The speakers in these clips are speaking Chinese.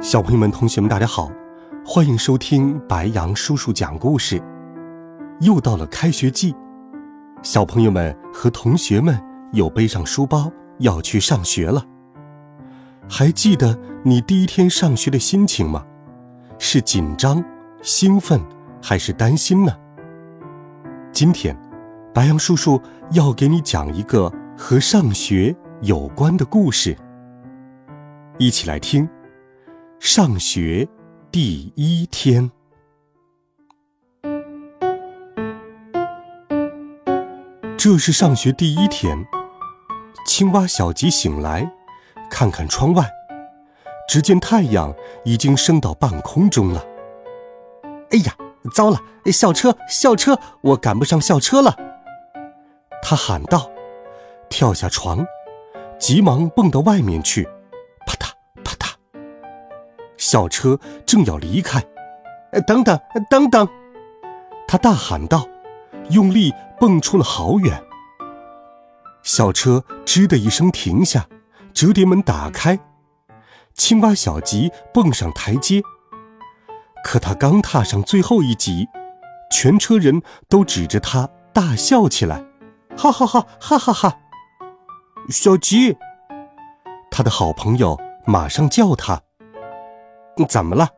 小朋友们、同学们，大家好，欢迎收听白杨叔叔讲故事。又到了开学季，小朋友们和同学们又背上书包要去上学了。还记得你第一天上学的心情吗？是紧张、兴奋还是担心呢？今天，白杨叔叔要给你讲一个和上学有关的故事，一起来听。上学第一天，这是上学第一天。青蛙小吉醒来，看看窗外，只见太阳已经升到半空中了。哎呀，糟了！校车，校车，我赶不上校车了！他喊道，跳下床，急忙蹦到外面去。校车正要离开，等等，等等！他大喊道，用力蹦出了好远。校车吱的一声停下，折叠门打开，青蛙小吉蹦上台阶。可他刚踏上最后一级，全车人都指着他大笑起来，哈哈哈，哈哈哈！小吉，他的好朋友马上叫他。怎么了？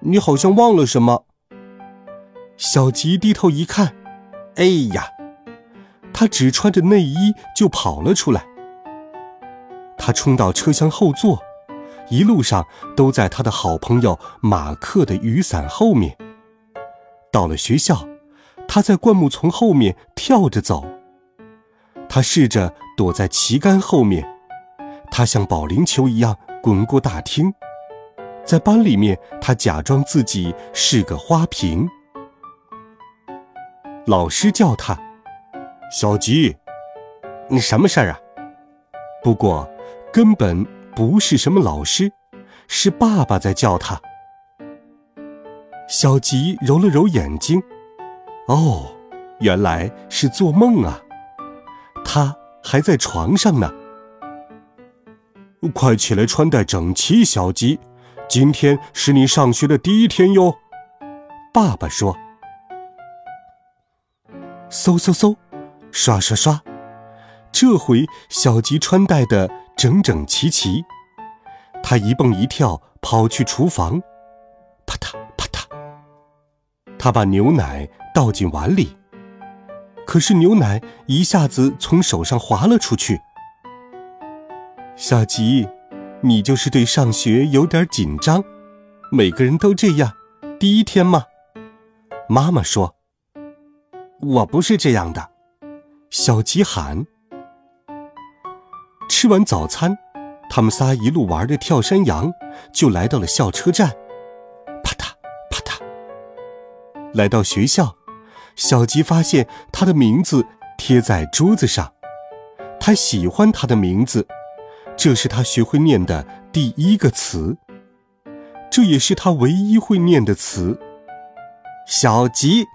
你好像忘了什么。小吉低头一看，哎呀，他只穿着内衣就跑了出来。他冲到车厢后座，一路上都在他的好朋友马克的雨伞后面。到了学校，他在灌木丛后面跳着走。他试着躲在旗杆后面，他像保龄球一样滚过大厅。在班里面，他假装自己是个花瓶。老师叫他：“小吉，你什么事儿啊？”不过，根本不是什么老师，是爸爸在叫他。小吉揉了揉眼睛，哦，原来是做梦啊！他还在床上呢。快起来，穿戴整齐，小吉。今天是你上学的第一天哟，爸爸说。嗖嗖嗖，刷刷刷，这回小吉穿戴的整整齐齐。他一蹦一跳跑去厨房，啪嗒啪嗒。他把牛奶倒进碗里，可是牛奶一下子从手上滑了出去。小吉。你就是对上学有点紧张，每个人都这样，第一天嘛。妈妈说：“我不是这样的。”小吉喊。吃完早餐，他们仨一路玩的跳山羊，就来到了校车站。啪嗒啪嗒，来到学校，小吉发现他的名字贴在桌子上，他喜欢他的名字。这是他学会念的第一个词，这也是他唯一会念的词。小吉，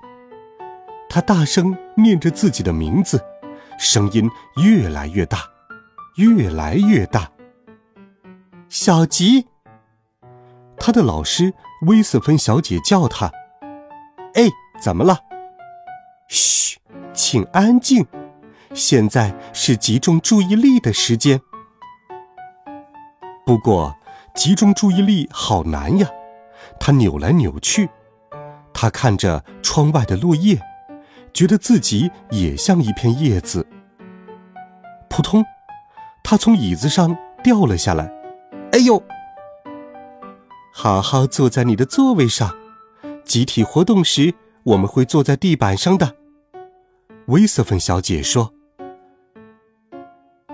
他大声念着自己的名字，声音越来越大，越来越大。小吉，他的老师威瑟芬小姐叫他：“哎，怎么了？”“嘘，请安静，现在是集中注意力的时间。”不过，集中注意力好难呀！他扭来扭去，他看着窗外的落叶，觉得自己也像一片叶子。扑通，他从椅子上掉了下来。哎呦！好好坐在你的座位上。集体活动时，我们会坐在地板上的。威瑟芬小姐说：“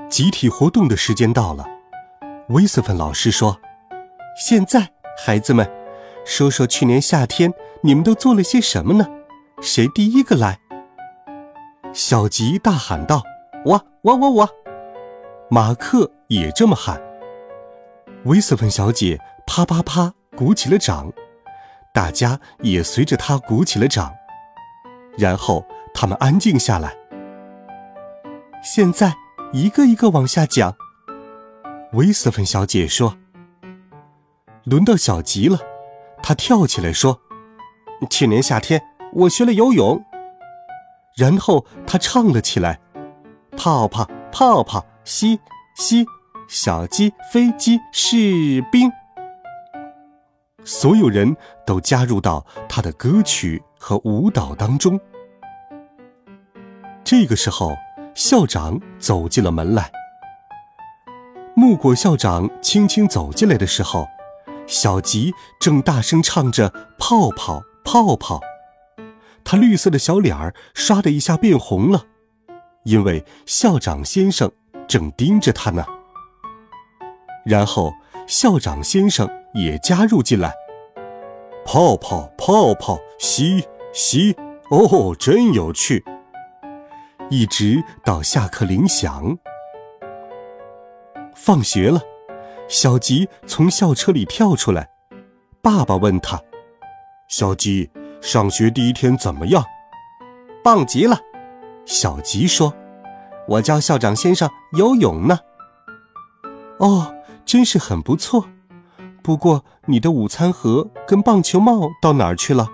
集体活动的时间到了。”威斯芬老师说：“现在孩子们，说说去年夏天你们都做了些什么呢？谁第一个来？小吉大喊道：“我我我我！”马克也这么喊。威斯芬小姐啪啪啪鼓起了掌，大家也随着她鼓起了掌。然后他们安静下来。现在一个一个往下讲。威斯芬小姐说：“轮到小吉了。”他跳起来说：“去年夏天我学了游泳。”然后他唱了起来：“泡泡泡泡，嘻嘻，小鸡飞机士兵。”所有人都加入到他的歌曲和舞蹈当中。这个时候，校长走进了门来。木果校长轻轻走进来的时候，小吉正大声唱着“泡泡泡泡”，他绿色的小脸儿唰的一下变红了，因为校长先生正盯着他呢。然后，校长先生也加入进来，“泡泡泡泡，嘻嘻，哦，真有趣。”一直到下课铃响。放学了，小吉从校车里跳出来，爸爸问他：“小吉，上学第一天怎么样？”“棒极了。”小吉说，“我教校长先生游泳呢。”“哦，真是很不错。不过你的午餐盒跟棒球帽到哪儿去了？”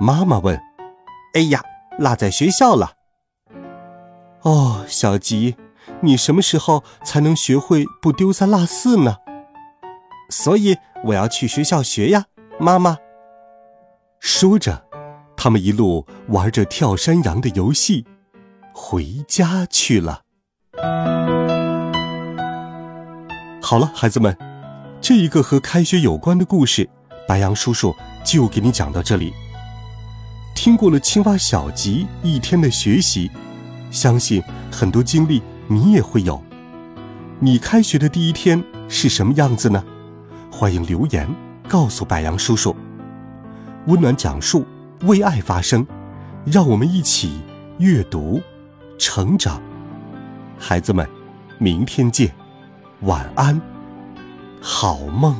妈妈问。“哎呀，落在学校了。”哦，小吉。你什么时候才能学会不丢三落四呢？所以我要去学校学呀，妈妈。说着，他们一路玩着跳山羊的游戏，回家去了。好了，孩子们，这一个和开学有关的故事，白羊叔叔就给你讲到这里。听过了青蛙小吉一天的学习，相信很多经历。你也会有，你开学的第一天是什么样子呢？欢迎留言告诉白杨叔叔。温暖讲述，为爱发声，让我们一起阅读，成长。孩子们，明天见，晚安，好梦。